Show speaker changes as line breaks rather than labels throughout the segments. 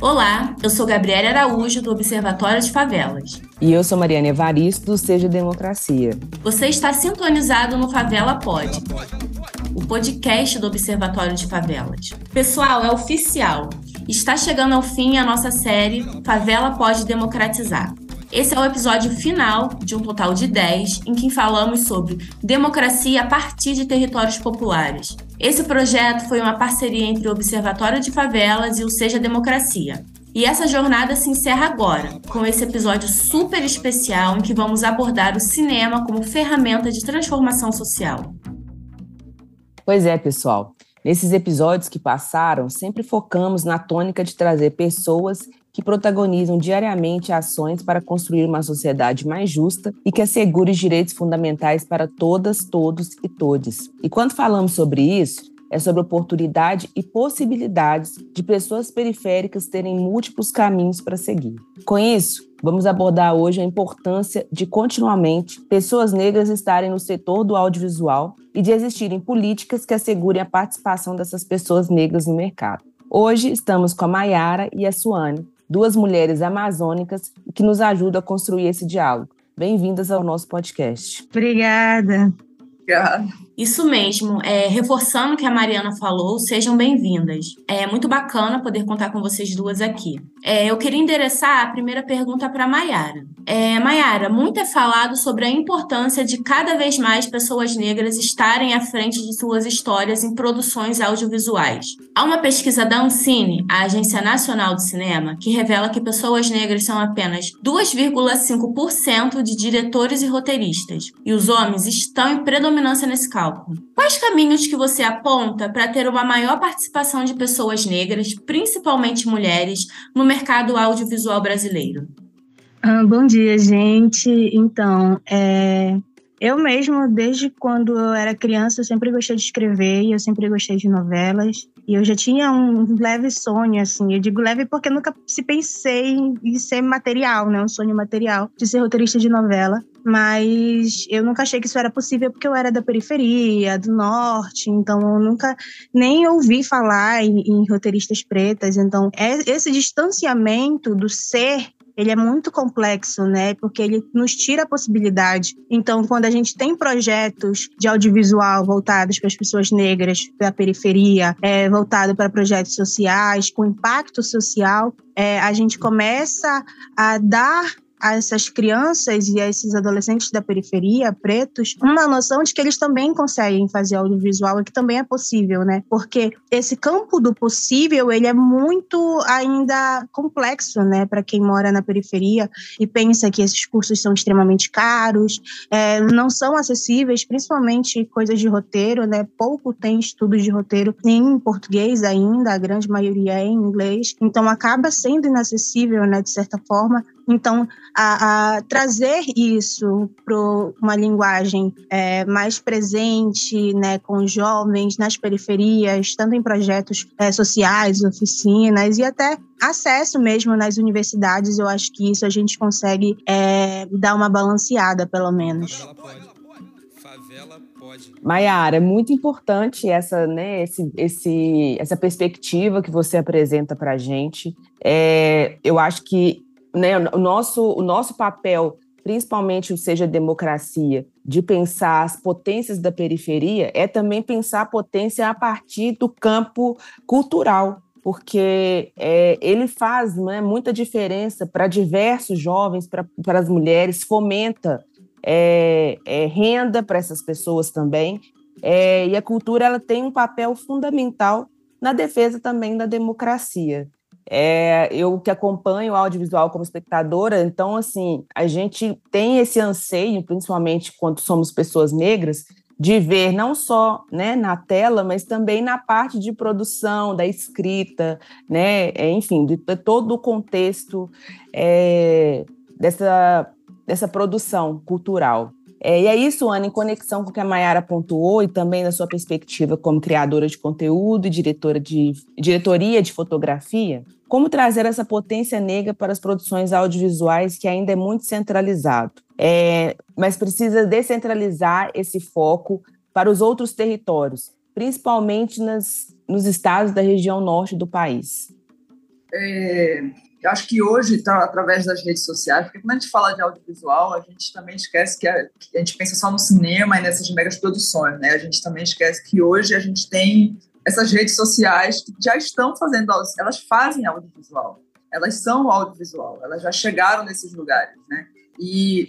Olá, eu sou Gabriela Araújo, do Observatório de Favelas.
E eu sou Mariana Evaristo, do Seja Democracia.
Você está sintonizado no Favela Pod, o podcast do Observatório de Favelas. Pessoal, é oficial. Está chegando ao fim a nossa série Favela Pode Democratizar. Esse é o episódio final de um total de 10 em que falamos sobre democracia a partir de territórios populares. Esse projeto foi uma parceria entre o Observatório de Favelas e o Seja Democracia. E essa jornada se encerra agora, com esse episódio super especial em que vamos abordar o cinema como ferramenta de transformação social.
Pois é, pessoal. Nesses episódios que passaram, sempre focamos na tônica de trazer pessoas que protagonizam diariamente ações para construir uma sociedade mais justa e que assegure direitos fundamentais para todas, todos e todes. E quando falamos sobre isso, é sobre oportunidade e possibilidades de pessoas periféricas terem múltiplos caminhos para seguir. Com isso, vamos abordar hoje a importância de continuamente pessoas negras estarem no setor do audiovisual e de existirem políticas que assegurem a participação dessas pessoas negras no mercado. Hoje estamos com a Maiara e a Suane, duas mulheres amazônicas que nos ajudam a construir esse diálogo. Bem-vindas ao nosso podcast.
Obrigada.
Obrigada. Isso mesmo, é, reforçando o que a Mariana falou, sejam bem-vindas. É muito bacana poder contar com vocês duas aqui. É, eu queria endereçar a primeira pergunta para a Mayara. É, Mayara, muito é falado sobre a importância de cada vez mais pessoas negras estarem à frente de suas histórias em produções audiovisuais. Há uma pesquisa da Ancine, a Agência Nacional do Cinema, que revela que pessoas negras são apenas 2,5% de diretores e roteiristas, e os homens estão em predominância nesse Quais caminhos que você aponta para ter uma maior participação de pessoas negras, principalmente mulheres, no mercado audiovisual brasileiro?
Ah, bom dia, gente. Então, é, eu mesmo, desde quando eu era criança, eu sempre gostei de escrever e eu sempre gostei de novelas. E eu já tinha um leve sonho, assim. Eu digo leve porque nunca se pensei em ser material, né? Um sonho material de ser roteirista de novela mas eu nunca achei que isso era possível porque eu era da periferia, do norte, então eu nunca nem ouvi falar em, em roteiristas pretas. Então, é, esse distanciamento do ser ele é muito complexo, né? Porque ele nos tira a possibilidade. Então, quando a gente tem projetos de audiovisual voltados para as pessoas negras da periferia, é, voltado para projetos sociais, com impacto social, é, a gente começa a dar a essas crianças e a esses adolescentes da periferia, pretos, uma noção de que eles também conseguem fazer audiovisual e que também é possível, né? Porque esse campo do possível, ele é muito ainda complexo, né? Para quem mora na periferia e pensa que esses cursos são extremamente caros, é, não são acessíveis, principalmente coisas de roteiro, né? Pouco tem estudos de roteiro em português ainda, a grande maioria é em inglês, então acaba sendo inacessível, né? De certa forma, então, a, a trazer isso para uma linguagem é, mais presente, né, com jovens nas periferias, tanto em projetos é, sociais, oficinas e até acesso mesmo nas universidades, eu acho que isso a gente consegue é, dar uma balanceada, pelo menos.
Maiara, é muito importante essa, né, esse, esse, essa perspectiva que você apresenta para a gente. É, eu acho que né, o, nosso, o nosso papel, principalmente o Seja Democracia, de pensar as potências da periferia, é também pensar a potência a partir do campo cultural, porque é, ele faz né, muita diferença para diversos jovens, para as mulheres, fomenta é, é, renda para essas pessoas também. É, e a cultura ela tem um papel fundamental na defesa também da democracia. É, eu que acompanho o audiovisual como espectadora, então, assim, a gente tem esse anseio, principalmente quando somos pessoas negras, de ver não só né, na tela, mas também na parte de produção, da escrita, né, é, enfim, de, de todo o contexto é, dessa, dessa produção cultural. É, e é isso, Ana, em conexão com o que a Mayara pontuou e também na sua perspectiva como criadora de conteúdo e diretora de diretoria de fotografia, como trazer essa potência negra para as produções audiovisuais que ainda é muito centralizado, é, mas precisa descentralizar esse foco para os outros territórios, principalmente nas, nos estados da região norte do país?
é, eu acho que hoje, tá, através das redes sociais, porque quando a gente fala de audiovisual, a gente também esquece que a, que a gente pensa só no cinema e nessas megas produções, né? A gente também esquece que hoje a gente tem essas redes sociais que já estão fazendo, elas fazem audiovisual, elas são audiovisual, elas já chegaram nesses lugares, né? E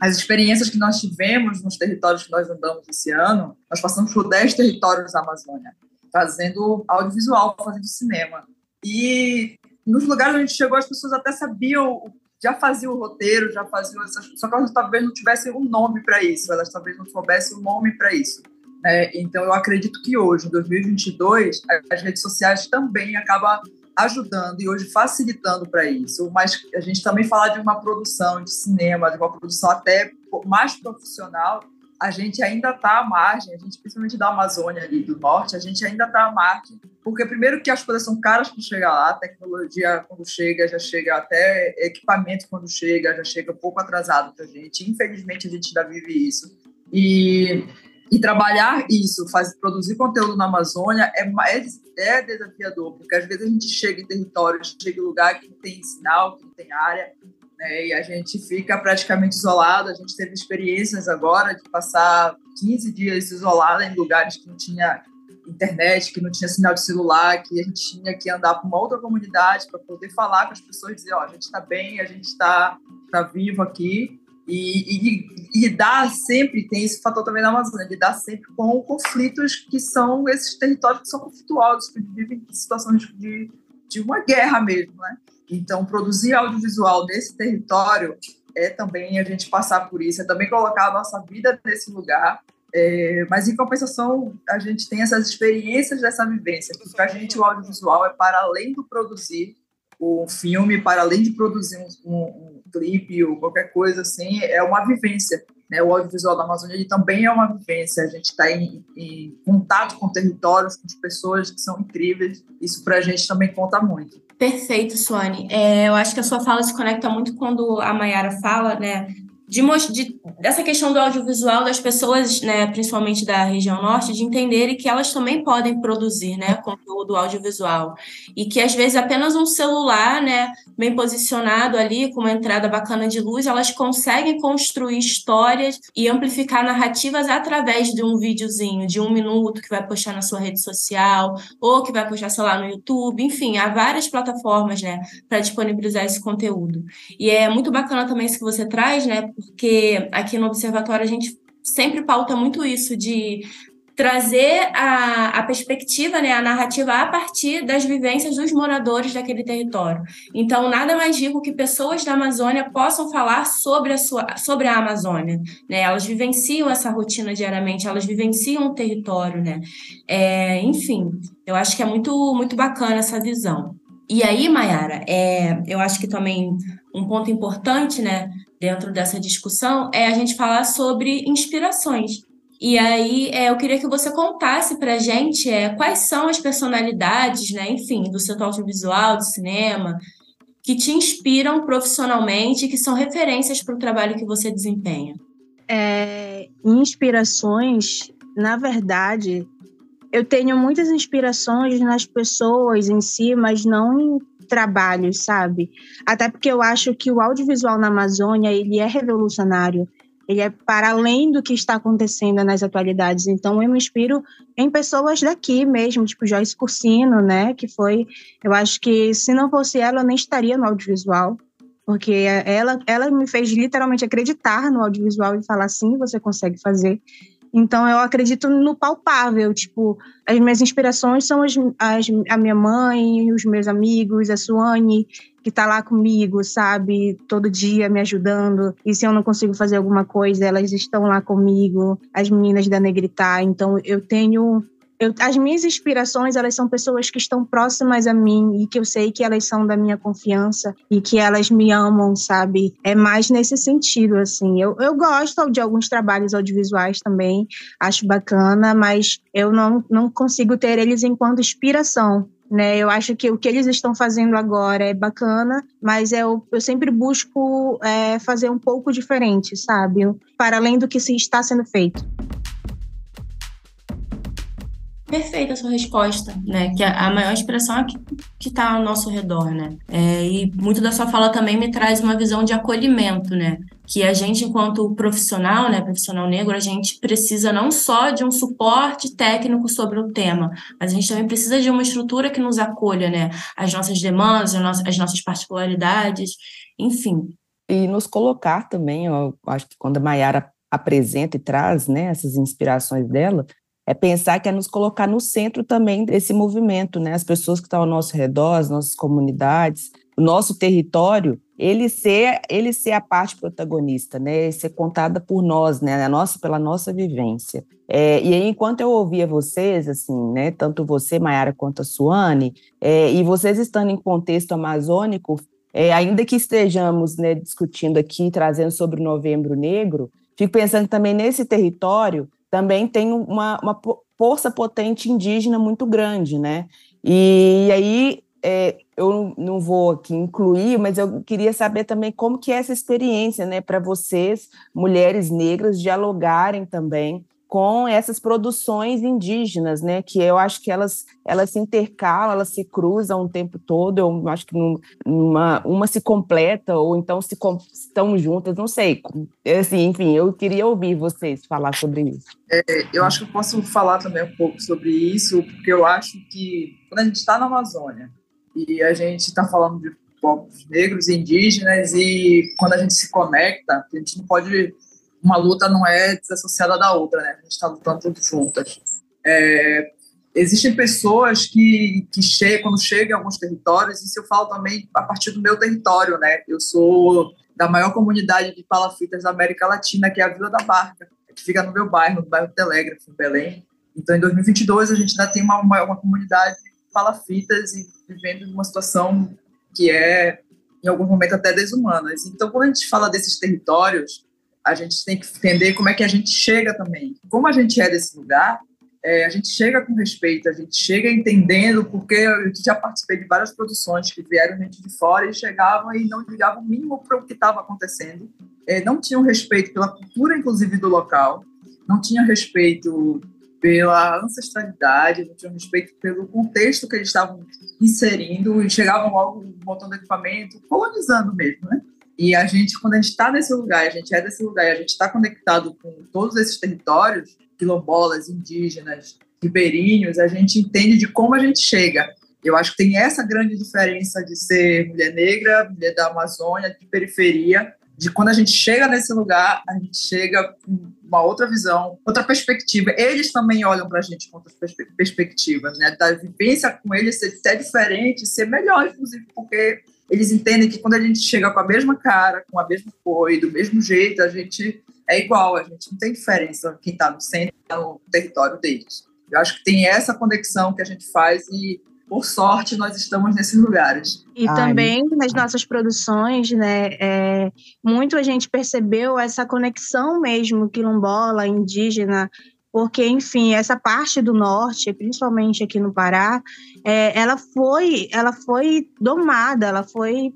as experiências que nós tivemos nos territórios que nós andamos esse ano, nós passamos por 10 territórios da Amazônia, fazendo audiovisual, fazendo cinema. E nos lugares onde a gente chegou, as pessoas até sabiam, já faziam o roteiro, já faziam essas só que elas talvez não tivessem um nome para isso, elas talvez não soubessem um nome para isso. Né? Então, eu acredito que hoje, em 2022, as redes sociais também acabam ajudando e hoje facilitando para isso. Mas a gente também falar de uma produção de cinema, de uma produção até mais profissional, a gente ainda está à margem, a gente principalmente da Amazônia ali do norte, a gente ainda está à margem, porque primeiro que as coisas são caras para chegar lá, a tecnologia quando chega já chega até equipamento quando chega já chega um pouco atrasado para a gente. Infelizmente a gente ainda vive isso e e trabalhar isso, fazer, produzir conteúdo na Amazônia é, é, é desafiador, porque às vezes a gente chega em território, chega em lugar que não tem sinal, que não tem área, né, e a gente fica praticamente isolado. A gente teve experiências agora de passar 15 dias isolada em lugares que não tinha internet, que não tinha sinal de celular, que a gente tinha que andar para uma outra comunidade para poder falar com as pessoas, dizer, ó, oh, a gente está bem, a gente está tá vivo aqui, e, e, e lidar sempre, tem esse fator também na Amazônia, lidar sempre com conflitos que são esses territórios que são conflituosos, que vivem em situações de, de uma guerra mesmo, né? Então, produzir audiovisual nesse território é também a gente passar por isso, é também colocar a nossa vida nesse lugar, é, mas em compensação a gente tem essas experiências dessa vivência, porque para a gente o audiovisual é para além do produzir o filme, para além de produzir um, um clipe ou qualquer coisa assim, é uma vivência. Né? O audiovisual da Amazônia também é uma vivência. A gente está em, em, contato com territórios, com pessoas que são incríveis. Isso para a gente também conta muito.
Perfeito, Suane. É, eu acho que a sua fala se conecta muito quando a Mayara fala, né? De, de, dessa questão do audiovisual das pessoas, né, principalmente da região norte, de entenderem que elas também podem produzir, né, conteúdo audiovisual e que às vezes apenas um celular, né, bem posicionado ali com uma entrada bacana de luz, elas conseguem construir histórias e amplificar narrativas através de um videozinho de um minuto que vai postar na sua rede social ou que vai postar, sei lá, no YouTube, enfim, há várias plataformas, né, para disponibilizar esse conteúdo. E é muito bacana também isso que você traz, né, porque aqui no Observatório a gente sempre pauta muito isso de trazer a, a perspectiva, né, a narrativa a partir das vivências dos moradores daquele território. Então, nada mais rico que pessoas da Amazônia possam falar sobre a, sua, sobre a Amazônia. Né? Elas vivenciam essa rotina diariamente, elas vivenciam o território. Né? É, enfim, eu acho que é muito, muito bacana essa visão. E aí, Mayara, é, eu acho que também um ponto importante, né, dentro dessa discussão é a gente falar sobre inspirações. E aí é, eu queria que você contasse para a gente é, quais são as personalidades, né, enfim, do setor audiovisual, do cinema, que te inspiram profissionalmente e que são referências para o trabalho que você desempenha.
É, inspirações, na verdade, eu tenho muitas inspirações nas pessoas em si, mas não em trabalhos, sabe? Até porque eu acho que o audiovisual na Amazônia, ele é revolucionário. Ele é para além do que está acontecendo nas atualidades. Então, eu me inspiro em pessoas daqui mesmo, tipo Joyce Cursino, né? Que foi, eu acho que se não fosse ela, eu nem estaria no audiovisual porque ela, ela me fez literalmente acreditar no audiovisual e falar assim, você consegue fazer. Então eu acredito no palpável, tipo, as minhas inspirações são as, as, a minha mãe, os meus amigos, a Suane, que tá lá comigo, sabe, todo dia me ajudando. E se eu não consigo fazer alguma coisa, elas estão lá comigo, as meninas da Negritar. Então eu tenho eu, as minhas inspirações, elas são pessoas que estão próximas a mim e que eu sei que elas são da minha confiança e que elas me amam, sabe? É mais nesse sentido, assim. Eu, eu gosto de alguns trabalhos audiovisuais também, acho bacana, mas eu não, não consigo ter eles enquanto inspiração, né? Eu acho que o que eles estão fazendo agora é bacana, mas eu, eu sempre busco é, fazer um pouco diferente, sabe? Para além do que se está sendo feito.
Perfeita a sua resposta, né? Que a, maior expressão é que está ao nosso redor, né? É, e muito da sua fala também me traz uma visão de acolhimento, né? Que a gente, enquanto profissional, né, profissional negro, a gente precisa não só de um suporte técnico sobre o tema, mas a gente também precisa de uma estrutura que nos acolha, né? As nossas demandas, as nossas, as nossas particularidades, enfim.
E nos colocar também, eu acho que quando a Mayara apresenta e traz né, essas inspirações dela, é pensar que é nos colocar no centro também desse movimento, né? As pessoas que estão ao nosso redor, as nossas comunidades, o nosso território, ele ser, ele ser a parte protagonista, né? Ser contada por nós, né? A nossa, pela nossa vivência. É, e aí, enquanto eu ouvia vocês, assim, né? Tanto você, Mayara, quanto a Suane, é, e vocês estando em contexto amazônico, é, ainda que estejamos né, discutindo aqui, trazendo sobre o Novembro Negro, fico pensando também nesse território também tem uma, uma força potente indígena muito grande, né? E, aí é, eu não vou aqui incluir, mas eu queria saber também como que é essa experiência, né, para vocês, mulheres negras, dialogarem também com essas produções indígenas, né? Que eu acho que elas, elas se intercalam, elas se cruzam o tempo todo. Eu acho que uma, uma se completa ou então se estão juntas, não sei. Assim, enfim, eu queria ouvir vocês falar sobre isso.
É, eu acho que eu posso falar também um pouco sobre isso, porque eu acho que quando a gente está na Amazônia e a gente está falando de povos negros indígenas e quando a gente se conecta, a gente não pode uma luta não é desassociada da outra, né? A gente está lutando tudo juntas. É, existem pessoas que, que chegam, quando chegam em alguns territórios, isso eu falo também a partir do meu território, né? Eu sou da maior comunidade de palafitas da América Latina, que é a Vila da Barca, que fica no meu bairro, no bairro Telégrafo, em Belém. Então, em 2022, a gente ainda tem uma, uma, uma comunidade de palafitas e vivendo uma situação que é, em algum momento, até desumana. Então, quando a gente fala desses territórios, a gente tem que entender como é que a gente chega também. Como a gente é desse lugar, é, a gente chega com respeito, a gente chega entendendo, porque eu já participei de várias produções que vieram gente de fora e chegavam e não ligavam o mínimo para o que estava acontecendo, é, não tinham respeito pela cultura, inclusive, do local, não tinham respeito pela ancestralidade, não tinham respeito pelo contexto que eles estavam inserindo e chegavam logo botando equipamento, colonizando mesmo, né? E a gente, quando a gente está nesse lugar, a gente é desse lugar, a gente está conectado com todos esses territórios, quilombolas, indígenas, ribeirinhos, a gente entende de como a gente chega. Eu acho que tem essa grande diferença de ser mulher negra, mulher da Amazônia, de periferia, de quando a gente chega nesse lugar, a gente chega com uma outra visão, outra perspectiva. Eles também olham para a gente com outras perspectivas, né? Da vivência com eles ser, ser diferente, ser melhor, inclusive, porque eles entendem que quando a gente chega com a mesma cara, com a mesma cor e do mesmo jeito, a gente é igual, a gente não tem diferença quem está no centro no território deles. Eu acho que tem essa conexão que a gente faz e, por sorte, nós estamos nesses lugares.
E Ai, também nas nossas produções, né, é, muito a gente percebeu essa conexão mesmo quilombola, indígena, porque, enfim, essa parte do norte, principalmente aqui no Pará, é, ela foi ela foi domada, ela foi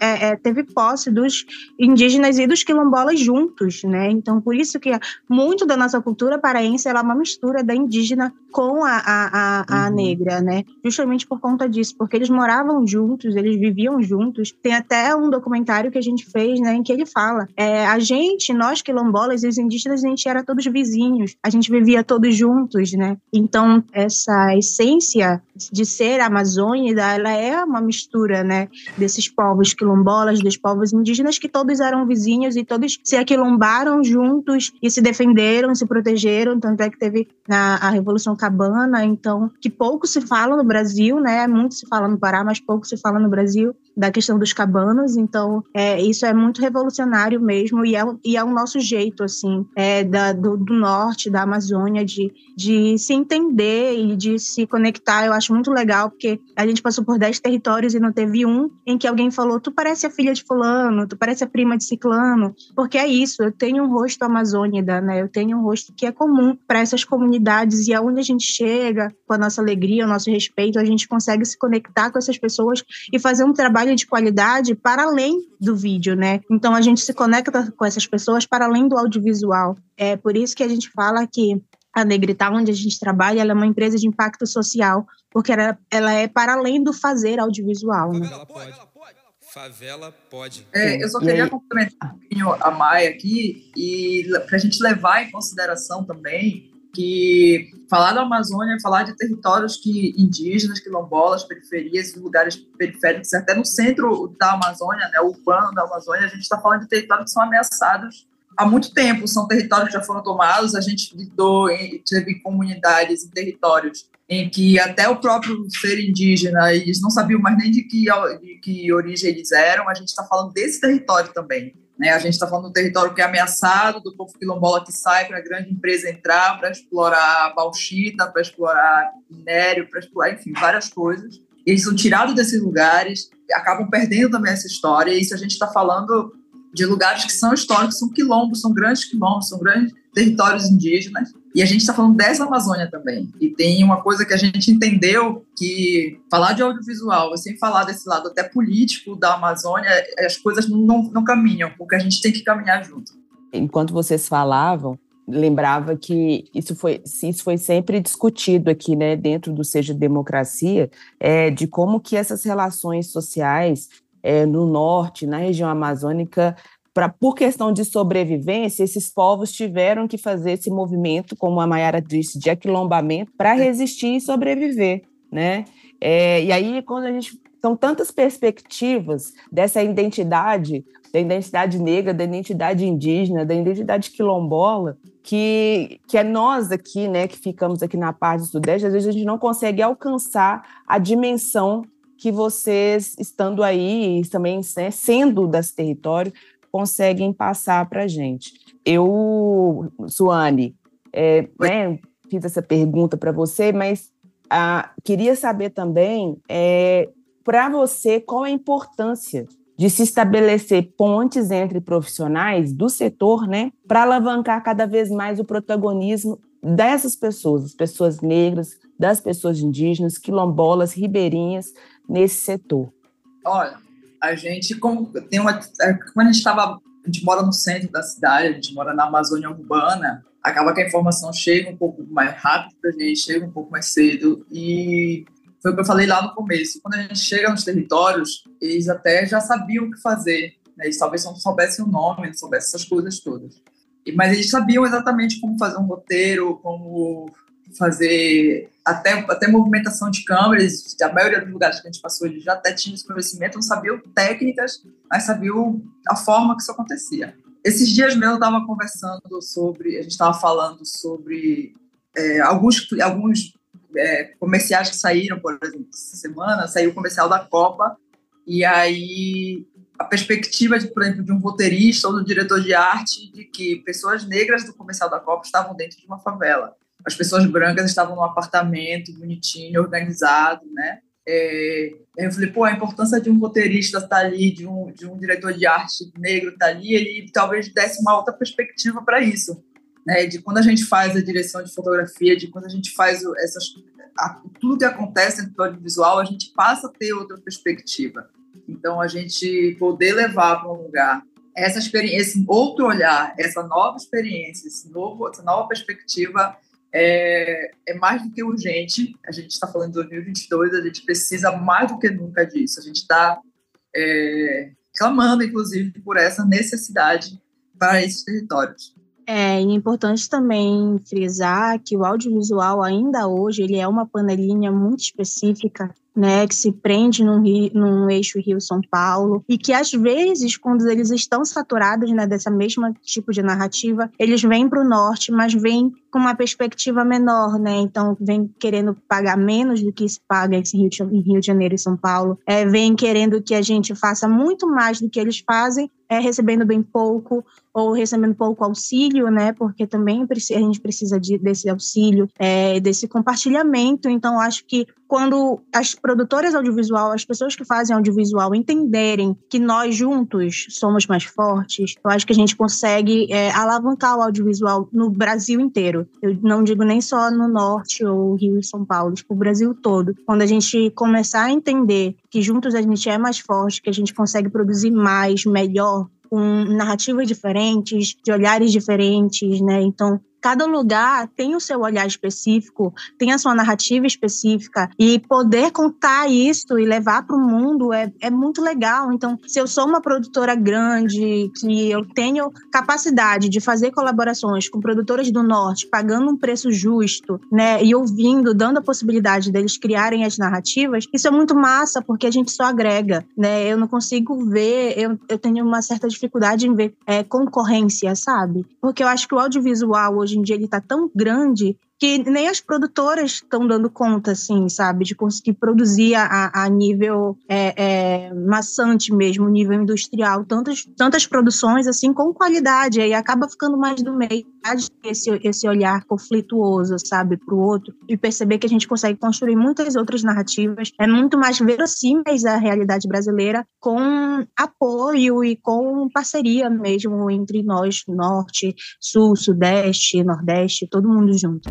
é, é, teve posse dos indígenas e dos quilombolas juntos, né? Então, por isso que muito da nossa cultura paraense é uma mistura da indígena com a, a, a, a uhum. negra, né? Justamente por conta disso, porque eles moravam juntos, eles viviam juntos. Tem até um documentário que a gente fez, né, em que ele fala, é, a gente, nós quilombolas e os indígenas, a gente era todos vizinhos, a gente vivia todos juntos, né? Então, essa essência de ser amazônida, ela é uma mistura, né, desses povos quilombolas, dos povos indígenas, que todos eram vizinhos e todos se aquilombaram juntos e se defenderam, se protegeram, tanto é que teve a, a Revolução Cabana, então, que pouco se fala no Brasil, né, muito se fala no Pará, mas pouco se fala no Brasil, da questão dos cabanos, então é, isso é muito revolucionário mesmo e é, e é o nosso jeito, assim, é, da, do, do, norte, da Amazônia, de, de se entender e de se conectar. Eu acho muito legal, porque a gente passou por dez territórios e não teve um em que alguém falou, tu parece a filha de fulano, tu parece a prima de ciclano, porque é isso, eu tenho um rosto amazônida, né, eu tenho um rosto que é comum para essas comunidades e aonde a gente chega, com a nossa alegria, o nosso respeito, a gente consegue se conectar com essas pessoas e fazer um trabalho de qualidade para além do vídeo, né? Então a gente se conecta com essas pessoas para além do audiovisual. É por isso que a gente fala que a Negrital, onde a gente trabalha, ela é uma empresa de impacto social, porque ela, ela é para além do fazer audiovisual. Né?
Favela pode. Favela pode.
É, eu só queria complementar um pouquinho a Maia aqui e para a gente levar em consideração também que falar da Amazônia é falar de territórios que indígenas, quilombolas, periferias, lugares periféricos, até no centro da Amazônia, né, urbano da Amazônia, a gente está falando de territórios que são ameaçados há muito tempo, são territórios que já foram tomados, a gente lidou, teve comunidades e territórios em que até o próprio ser indígena, eles não sabiam mais nem de que, de que origem eles eram, a gente está falando desse território também. Né? A gente está falando do território que é ameaçado, do povo quilombola que sai para a grande empresa entrar para explorar bauxita, para explorar minério, para explorar, enfim, várias coisas. Eles são tirados desses lugares, acabam perdendo também essa história. E isso a gente está falando de lugares que são históricos, são quilombos, são grandes quilombos, são grandes territórios indígenas. E a gente está falando dessa Amazônia também. E tem uma coisa que a gente entendeu que falar de audiovisual, sem falar desse lado até político da Amazônia, as coisas não, não caminham, porque a gente tem que caminhar junto.
Enquanto vocês falavam, lembrava que isso foi, isso foi sempre discutido aqui, né, dentro do Seja Democracia, é, de como que essas relações sociais é, no norte, na região amazônica, pra, por questão de sobrevivência, esses povos tiveram que fazer esse movimento, como a Mayara disse, de aquilombamento, para resistir e sobreviver, né? É, e aí, quando a gente são tantas perspectivas dessa identidade, da identidade negra, da identidade indígena, da identidade quilombola, que, que é nós aqui, né, que ficamos aqui na parte do Sudeste, às vezes a gente não consegue alcançar a dimensão que vocês, estando aí, também né, sendo desse território, conseguem passar para a gente. Eu, Suane, é, né, fiz essa pergunta para você, mas ah, queria saber também, é, para você, qual a importância de se estabelecer pontes entre profissionais do setor, né, para alavancar cada vez mais o protagonismo dessas pessoas, as pessoas negras, das pessoas indígenas, quilombolas, ribeirinhas, nesse setor?
Olha, a gente como tem uma é, como a gente estava a gente mora no centro da cidade, a gente mora na Amazônia urbana, acaba que a informação chega um pouco mais rápido para a gente, chega um pouco mais cedo e foi o que eu falei lá no começo. Quando a gente chega nos territórios, eles até já sabiam o que fazer. Né? Eles talvez não soubessem o nome, não soubessem essas coisas todas. Mas eles sabiam exatamente como fazer um roteiro, como fazer até, até movimentação de câmeras, a maioria dos lugares que a gente passou, ele já até tinha esse conhecimento, não sabiam técnicas, mas sabiam a forma que isso acontecia. Esses dias mesmo eu estava conversando sobre, a gente estava falando sobre é, alguns, alguns é, comerciais que saíram, por exemplo, essa semana, saiu o comercial da Copa, e aí a perspectiva, de, por exemplo, de um roteirista ou do diretor de arte de que pessoas negras do comercial da Copa estavam dentro de uma favela as pessoas brancas estavam num apartamento bonitinho, organizado, né? É, eu falei, pô, a importância de um roteirista estar tá ali, de um, de um diretor de arte negro estar tá ali, ele talvez desse uma outra perspectiva para isso, né? De quando a gente faz a direção de fotografia, de quando a gente faz essas a, tudo que acontece dentro do audiovisual, a gente passa a ter outra perspectiva. Então, a gente poder levar para um lugar essa experiência, esse outro olhar, essa nova experiência, esse novo, essa nova perspectiva é, é mais do que urgente. A gente está falando de 2022, a gente precisa mais do que nunca disso. A gente está é, clamando, inclusive, por essa necessidade para esses territórios.
É importante também frisar que o audiovisual ainda hoje ele é uma panelinha muito específica né, que se prende num, num eixo Rio-São Paulo, e que às vezes, quando eles estão saturados né, dessa mesma tipo de narrativa, eles vêm para o norte, mas vêm com uma perspectiva menor, né? Então, vem querendo pagar menos do que se paga em Rio de, em Rio de Janeiro e São Paulo, é, vem querendo que a gente faça muito mais do que eles fazem, é, recebendo bem pouco ou recebendo pouco auxílio, né? Porque também a gente precisa de, desse auxílio, é, desse compartilhamento. Então, acho que quando as produtoras audiovisual, as pessoas que fazem audiovisual entenderem que nós juntos somos mais fortes, eu acho que a gente consegue é, alavancar o audiovisual no Brasil inteiro. Eu não digo nem só no norte ou Rio e São Paulo, tipo, o Brasil todo. Quando a gente começar a entender que juntos a gente é mais forte, que a gente consegue produzir mais, melhor, com narrativas diferentes, de olhares diferentes, né? Então, cada lugar tem o seu olhar específico, tem a sua narrativa específica, e poder contar isso e levar para o mundo é, é muito legal. Então, se eu sou uma produtora grande, que eu tenho capacidade de fazer colaborações com produtoras do Norte, pagando um preço justo, né, e ouvindo, dando a possibilidade deles criarem as narrativas, isso é muito massa, porque a gente só agrega, né? Eu não consigo ver, eu, eu tenho uma certa dificuldade em ver é, concorrência, sabe? Porque eu acho que o audiovisual hoje em dia ele tá tão grande que nem as produtoras estão dando conta, assim, sabe, de conseguir produzir a, a nível é, é, maçante mesmo, nível industrial, tantas, tantas produções, assim, com qualidade, aí acaba ficando mais do meio, esse, esse olhar conflituoso, sabe, para o outro, e perceber que a gente consegue construir muitas outras narrativas, é muito mais verossímeis à realidade brasileira, com apoio e com parceria mesmo entre nós, norte, sul, sudeste, nordeste, todo mundo junto.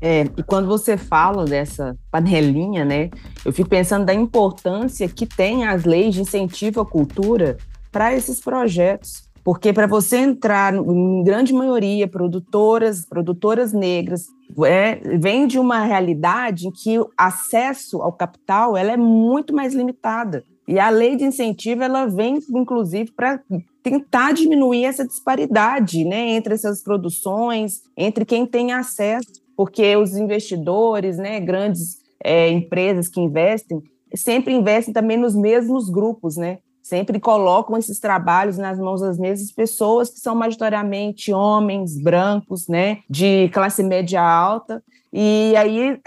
É, e quando você fala dessa panelinha, né, eu fico pensando da importância que tem as leis de incentivo à cultura para esses projetos. Porque para você entrar, em grande maioria, produtoras, produtoras negras, é, vem de uma realidade em que o acesso ao capital ela é muito mais limitada. E a lei de incentivo ela vem, inclusive, para tentar diminuir essa disparidade né, entre essas produções, entre quem tem acesso, porque os investidores, né, grandes é, empresas que investem, sempre investem também nos mesmos grupos, né? Sempre colocam esses trabalhos nas mãos das mesmas pessoas que são majoritariamente homens brancos, né, de classe média alta. E aí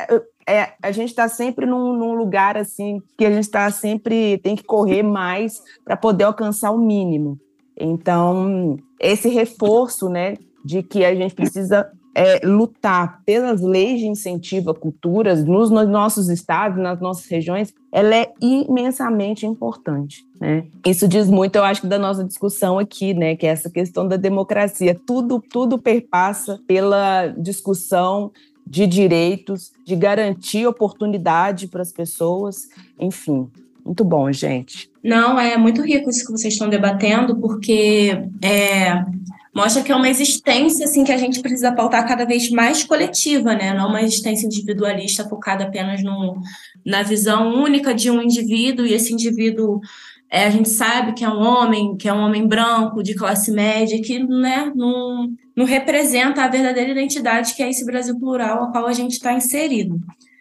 é, a gente está sempre num, num, lugar assim que a gente está sempre tem que correr mais para poder alcançar o mínimo. Então, esse reforço, né, de que a gente precisa é, lutar pelas leis de incentivo à cultura nos, nos, nossos estados, nas nossas regiões, ela é imensamente importante. Né? Isso diz muito, eu acho, da nossa discussão aqui, né, que é essa questão da democracia. Tudo, tudo perpassa pela discussão de direitos, de garantir oportunidade para as pessoas, enfim. Muito bom, gente.
Não, é muito rico isso que vocês estão debatendo, porque é, mostra que é uma existência assim que a gente precisa pautar cada vez mais coletiva, né? Não uma existência individualista focada apenas no, na visão única de um indivíduo e esse indivíduo é, a gente sabe que é um homem, que é um homem branco, de classe média, que né, não, não representa a verdadeira identidade que é esse Brasil plural ao qual a gente está inserido.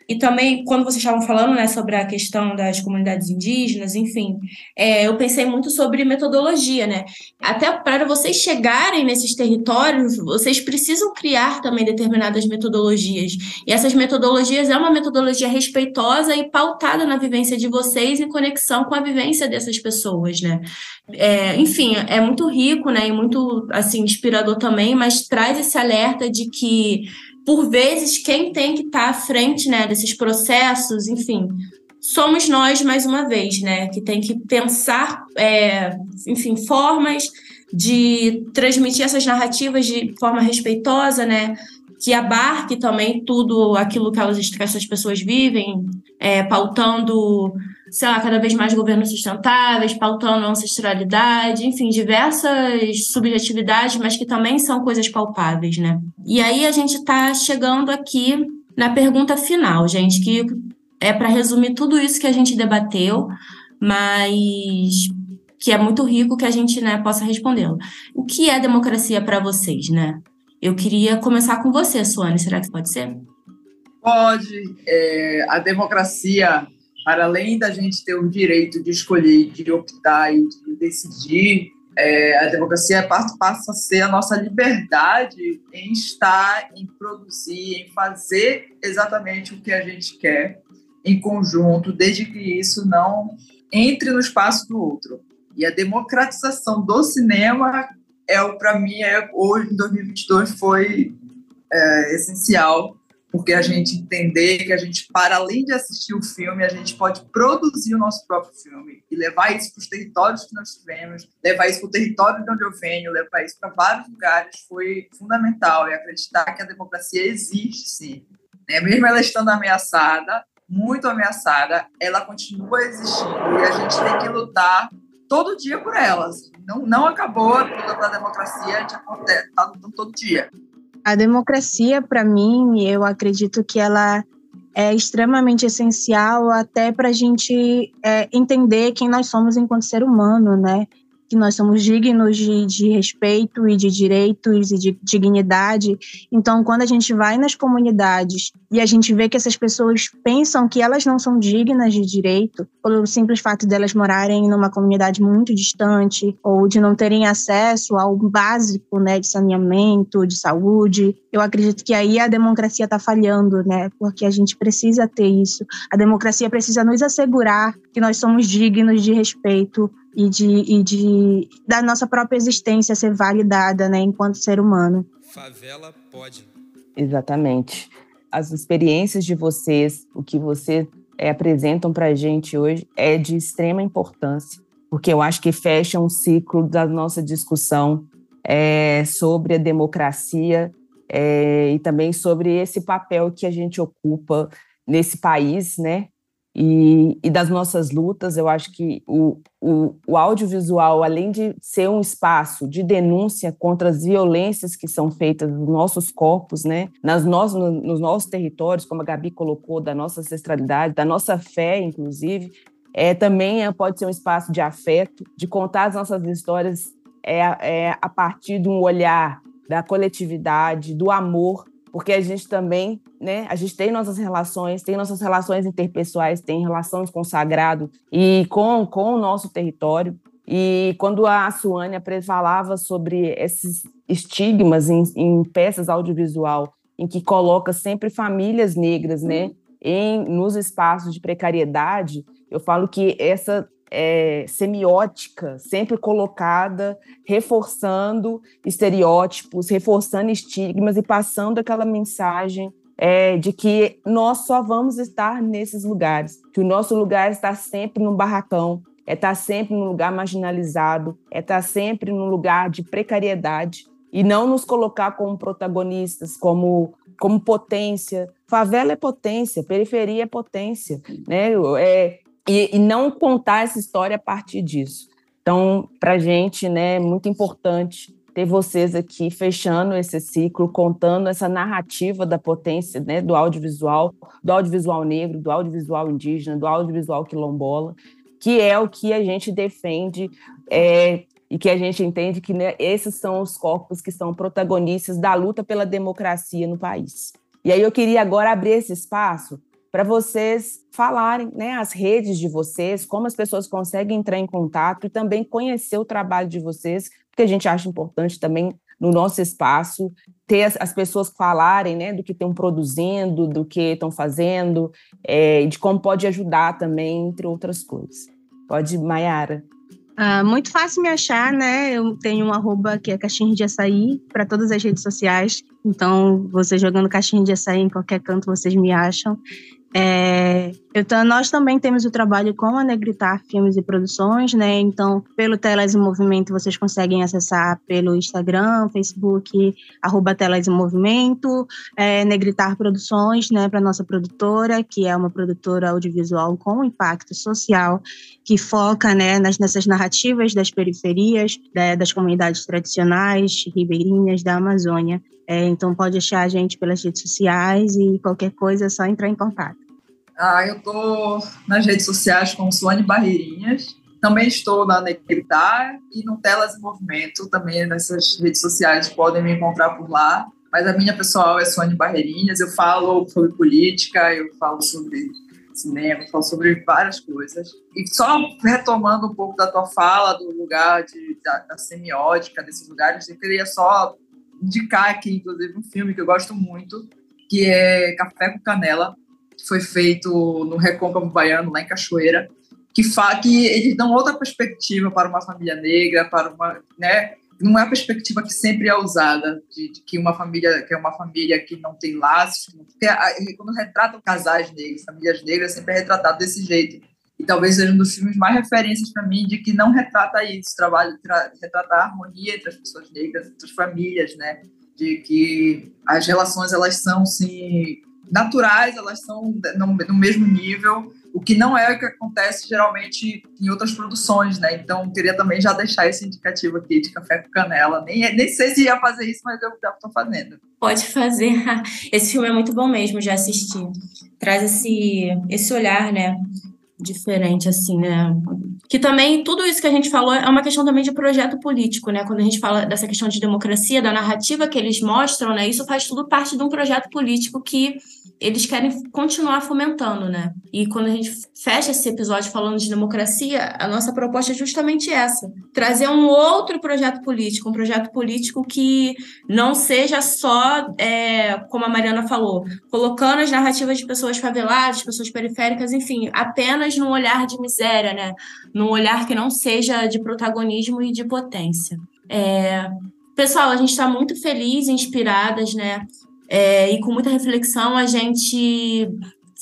E também, quando vocês estavam falando né, sobre a questão das comunidades indígenas, enfim, é, eu pensei muito sobre metodologia, né? Até para vocês chegarem nesses territórios, vocês precisam criar também determinadas metodologias. E essas metodologias é uma metodologia respeitosa e pautada na vivência de vocês em conexão com a vivência dessas pessoas, né? É, enfim, é muito rico, né? E muito, assim, inspirador também, mas traz esse alerta de que por vezes, quem tem que estar tá à frente né, desses processos, enfim, somos nós, mais uma vez, né, que tem que pensar, é, enfim, formas de transmitir essas narrativas de forma respeitosa, né, que abarque também tudo aquilo que, elas, que essas pessoas vivem, é, pautando sei lá, cada vez mais governos sustentáveis, pautando ancestralidade, enfim, diversas subjetividades, mas que também são coisas palpáveis, né? E aí a gente está chegando aqui na pergunta final, gente, que é para resumir tudo isso que a gente debateu, mas que é muito rico que a gente né, possa respondê-lo. O que é democracia para vocês, né? Eu queria começar com você, Suane. Será que pode ser?
Pode. É, a democracia para além da gente ter o direito de escolher, de optar e de decidir, é, a democracia passa a ser a nossa liberdade em estar, em produzir, em fazer exatamente o que a gente quer em conjunto, desde que isso não entre no espaço do outro. E a democratização do cinema é para mim é hoje em 2022 foi é, essencial porque a gente entender que a gente, para além de assistir o filme, a gente pode produzir o nosso próprio filme e levar isso para os territórios que nós tivemos, levar isso para o território de onde eu venho, levar isso para vários lugares foi fundamental e acreditar que a democracia existe, sim. Né? Mesmo ela estando ameaçada, muito ameaçada, ela continua existindo e a gente tem que lutar todo dia por elas. Não, não acabou a luta pela democracia, a gente está lutando todo dia.
A democracia, para mim, eu acredito que ela é extremamente essencial até para a gente é, entender quem nós somos enquanto ser humano, né? Que nós somos dignos de, de respeito e de direitos e de dignidade. Então, quando a gente vai nas comunidades e a gente vê que essas pessoas pensam que elas não são dignas de direito, pelo simples fato delas morarem numa comunidade muito distante ou de não terem acesso ao básico, né, de saneamento, de saúde, eu acredito que aí a democracia está falhando, né? Porque a gente precisa ter isso. A democracia precisa nos assegurar que nós somos dignos de respeito e de, e de da nossa própria existência ser validada, né, enquanto ser humano.
Favela pode.
Exatamente. As experiências de vocês, o que vocês é, apresentam para a gente hoje é de extrema importância, porque eu acho que fecha um ciclo da nossa discussão é, sobre a democracia é, e também sobre esse papel que a gente ocupa nesse país, né? E, e, das nossas lutas. Eu acho que o, o, o, audiovisual, além de ser um espaço de denúncia contra as violências que são feitas nos nossos corpos, né, nas nos, nos nossos territórios, como a Gabi colocou, da nossa ancestralidade, da nossa fé, inclusive, é, também é, pode ser um espaço de afeto, de contar as nossas histórias é, é, a partir de um olhar da coletividade, do amor, porque a gente também, né, a gente tem nossas relações, tem nossas relações interpessoais, tem relações com o sagrado e com, com o nosso território. E quando a Suânia falava sobre esses estigmas em, em peças audiovisual, em que coloca sempre famílias negras, né, em, nos espaços de precariedade, eu falo que essa é, semiótica sempre colocada, reforçando estereótipos, reforçando estigmas e passando aquela mensagem é, de que nós só vamos estar nesses lugares, que o nosso lugar está sempre num barracão, é estar sempre num lugar marginalizado, é estar sempre num lugar de precariedade e não nos colocar como protagonistas, como como potência. Favela é potência, periferia é potência, né? É, e, e não contar essa história a partir disso. Então, para a gente, né, é muito importante ter vocês aqui fechando esse ciclo, contando essa narrativa da potência né, do audiovisual, do audiovisual negro, do audiovisual indígena, do audiovisual quilombola, que é o que a gente defende é, e que a gente entende que né, esses são os corpos que são protagonistas da luta pela democracia no país. E aí eu queria agora abrir esse espaço para vocês falarem, né, as redes de vocês, como as pessoas conseguem entrar em contato e também conhecer o trabalho de vocês, porque a gente acha importante também no nosso espaço ter as, as pessoas falarem, né, do que estão produzindo, do que estão fazendo, é, de como pode ajudar também, entre outras coisas. Pode, Mayara.
Uh, muito fácil me achar, né? Eu tenho um arroba que é caixinha de açaí para todas as redes sociais. Então, você jogando caixinha de açaí em qualquer canto, vocês me acham. É, então, nós também temos o trabalho com a Negritar Filmes e Produções, né? Então, pelo Telas em Movimento, vocês conseguem acessar pelo Instagram, Facebook, arroba Telas em Movimento, é, Negritar Produções, né? Para nossa produtora, que é uma produtora audiovisual com impacto social, que foca, né, nas, nessas narrativas das periferias, né, das comunidades tradicionais, ribeirinhas da Amazônia. É, então pode achar a gente pelas redes sociais e qualquer coisa é só entrar em contato.
Ah, eu estou nas redes sociais com Suane Barreirinhas. Também estou na Negritar e no Telas em Movimento. Também nessas redes sociais podem me encontrar por lá. Mas a minha pessoal é Suane Barreirinhas. Eu falo sobre política, eu falo sobre cinema, falo sobre várias coisas. E só retomando um pouco da tua fala, do lugar de, da, da semiótica, desses lugares, eu queria só indicar aqui, inclusive, um filme que eu gosto muito, que é Café com Canela, que foi feito no Recôncavo Baiano, lá em Cachoeira, que, que eles dão outra perspectiva para uma família negra, para uma, né, não é a perspectiva que sempre é usada de, de, que uma família que é uma família que não tem laços, porque quando retratam casais negros, famílias negras, sempre é retratado desse jeito e talvez seja um dos filmes mais referências para mim de que não retrata isso, trabalho tra retrata a harmonia entre as pessoas negras, entre as famílias, né? De que as relações elas são sim naturais, elas são no, no mesmo nível. o que não é o que acontece geralmente em outras produções, né? Então, queria também já deixar esse indicativo aqui de café com canela. Nem, nem sei se ia fazer isso, mas eu já estou fazendo.
Pode fazer. Esse filme é muito bom mesmo, já assisti. Traz esse, esse olhar, né? Diferente, assim, né? Que também, tudo isso que a gente falou é uma questão também de projeto político, né? Quando a gente fala dessa questão de democracia, da narrativa que eles mostram, né? Isso faz tudo parte de um projeto político que eles querem continuar fomentando, né? E quando a gente fecha esse episódio falando de democracia, a nossa proposta é justamente essa: trazer um outro projeto político, um projeto político que não seja só, é, como a Mariana falou, colocando as narrativas de pessoas faveladas, pessoas periféricas, enfim, apenas num olhar de miséria, né? Num olhar que não seja de protagonismo e de potência. É, Pessoal, a gente está muito feliz, inspiradas, né? É, e com muita reflexão, a gente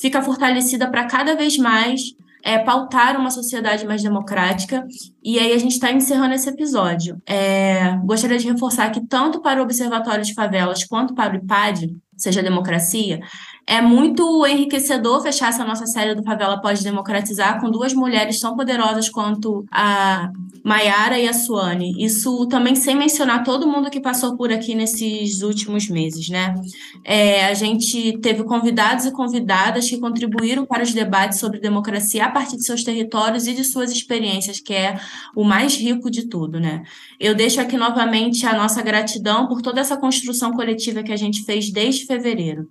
fica fortalecida para cada vez mais é, pautar uma sociedade mais democrática. E aí a gente está encerrando esse episódio. É, gostaria de reforçar que tanto para o Observatório de Favelas quanto para o IPAD, seja democracia, é muito enriquecedor fechar essa nossa série do Favela Pode Democratizar com duas mulheres tão poderosas quanto a Maiara e a Suane. Isso também sem mencionar todo mundo que passou por aqui nesses últimos meses, né? É, a gente teve convidados e convidadas que contribuíram para os debates sobre democracia a partir de seus territórios e de suas experiências, que é o mais rico de tudo, né? Eu deixo aqui novamente a nossa gratidão por toda essa construção coletiva que a gente fez desde fevereiro.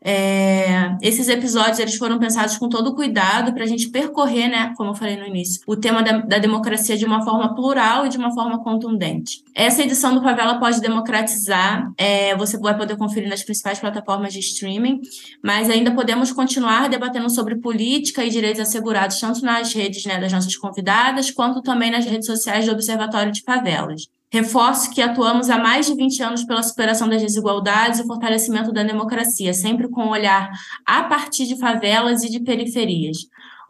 É, esses episódios eles foram pensados com todo cuidado para a gente percorrer, né, como eu falei no início, o tema da, da, democracia de uma forma plural e de uma forma contundente. Essa edição do Favela pode democratizar, é, você vai poder conferir nas principais plataformas de streaming, mas ainda podemos continuar debatendo sobre política e direitos assegurados tanto nas redes né, das nossas convidadas, quanto também nas redes sociais do Observatório de Favelas. Reforço que atuamos há mais de 20 anos pela superação das desigualdades e fortalecimento da democracia, sempre com um olhar a partir de favelas e de periferias.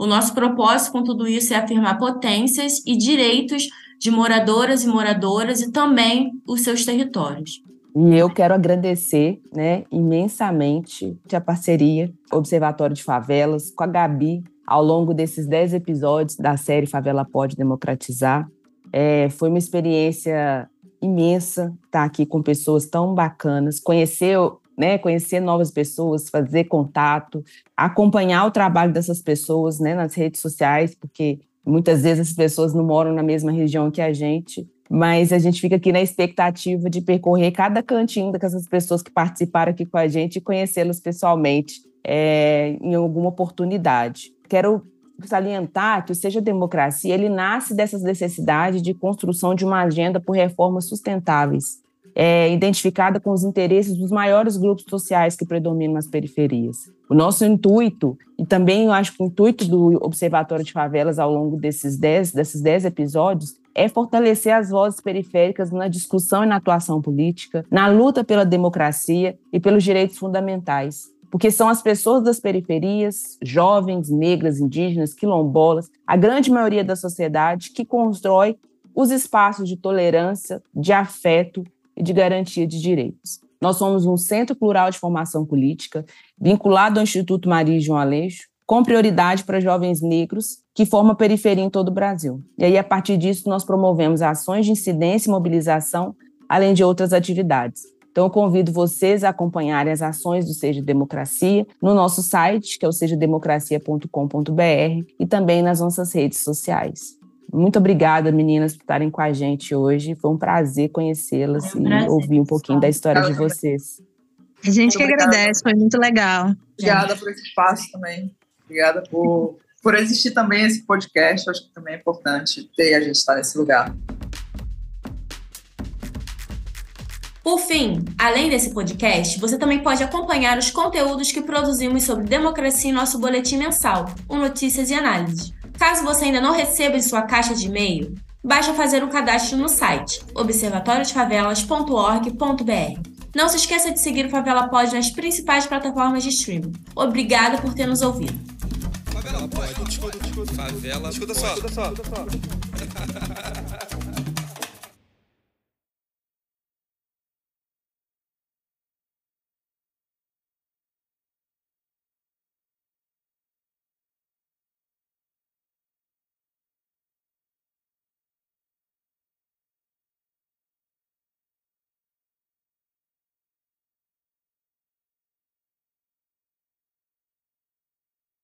O nosso propósito com tudo isso é afirmar potências e direitos de moradoras e moradoras e também os seus territórios.
E eu quero agradecer né, imensamente a parceria Observatório de Favelas com a Gabi ao longo desses 10 episódios da série Favela Pode Democratizar. É, foi uma experiência imensa estar aqui com pessoas tão bacanas, conhecer, né, conhecer novas pessoas, fazer contato, acompanhar o trabalho dessas pessoas né, nas redes sociais, porque muitas vezes as pessoas não moram na mesma região que a gente, mas a gente fica aqui na expectativa de percorrer cada cantinho dessas pessoas que participaram aqui com a gente e conhecê-las pessoalmente é, em alguma oportunidade. Quero salientar que o Seja Democracia ele nasce dessas necessidades de construção de uma agenda por reformas sustentáveis, é, identificada com os interesses dos maiores grupos sociais que predominam nas periferias. O nosso intuito, e também eu acho que o intuito do Observatório de Favelas ao longo desses dez, desses dez episódios, é fortalecer as vozes periféricas na discussão e na atuação política, na luta pela democracia e pelos direitos fundamentais, porque são as pessoas das periferias, jovens, negras, indígenas, quilombolas, a grande maioria da sociedade que constrói os espaços de tolerância, de afeto e de garantia de direitos. Nós somos um centro plural de formação política, vinculado ao Instituto Maria João Aleixo, com prioridade para jovens negros que formam periferia em todo o Brasil. E aí, a partir disso, nós promovemos ações de incidência e mobilização, além de outras atividades. Então, eu convido vocês a acompanharem as ações do Seja Democracia no nosso site, que é o sejademocracia.com.br, e também nas nossas redes sociais. Muito obrigada, meninas, por estarem com a gente hoje. Foi um prazer conhecê-las um e ouvir um pouquinho da história de vocês.
A gente que agradece, foi muito legal.
Obrigada por esse espaço também. Obrigada por, por existir também esse podcast. Acho que também é importante ter a gente estar nesse lugar.
Por fim, além desse podcast, você também pode acompanhar os conteúdos que produzimos sobre democracia em nosso boletim mensal, o Notícias e Análises. Caso você ainda não receba em sua caixa de e-mail, basta fazer um cadastro no site observatoriodefavelas.org.br. Não se esqueça de seguir o Favela Pod nas principais plataformas de streaming. Obrigada por ter nos ouvido. Favela Pod, escuta, escuta. Favela, escuta só, escuta só.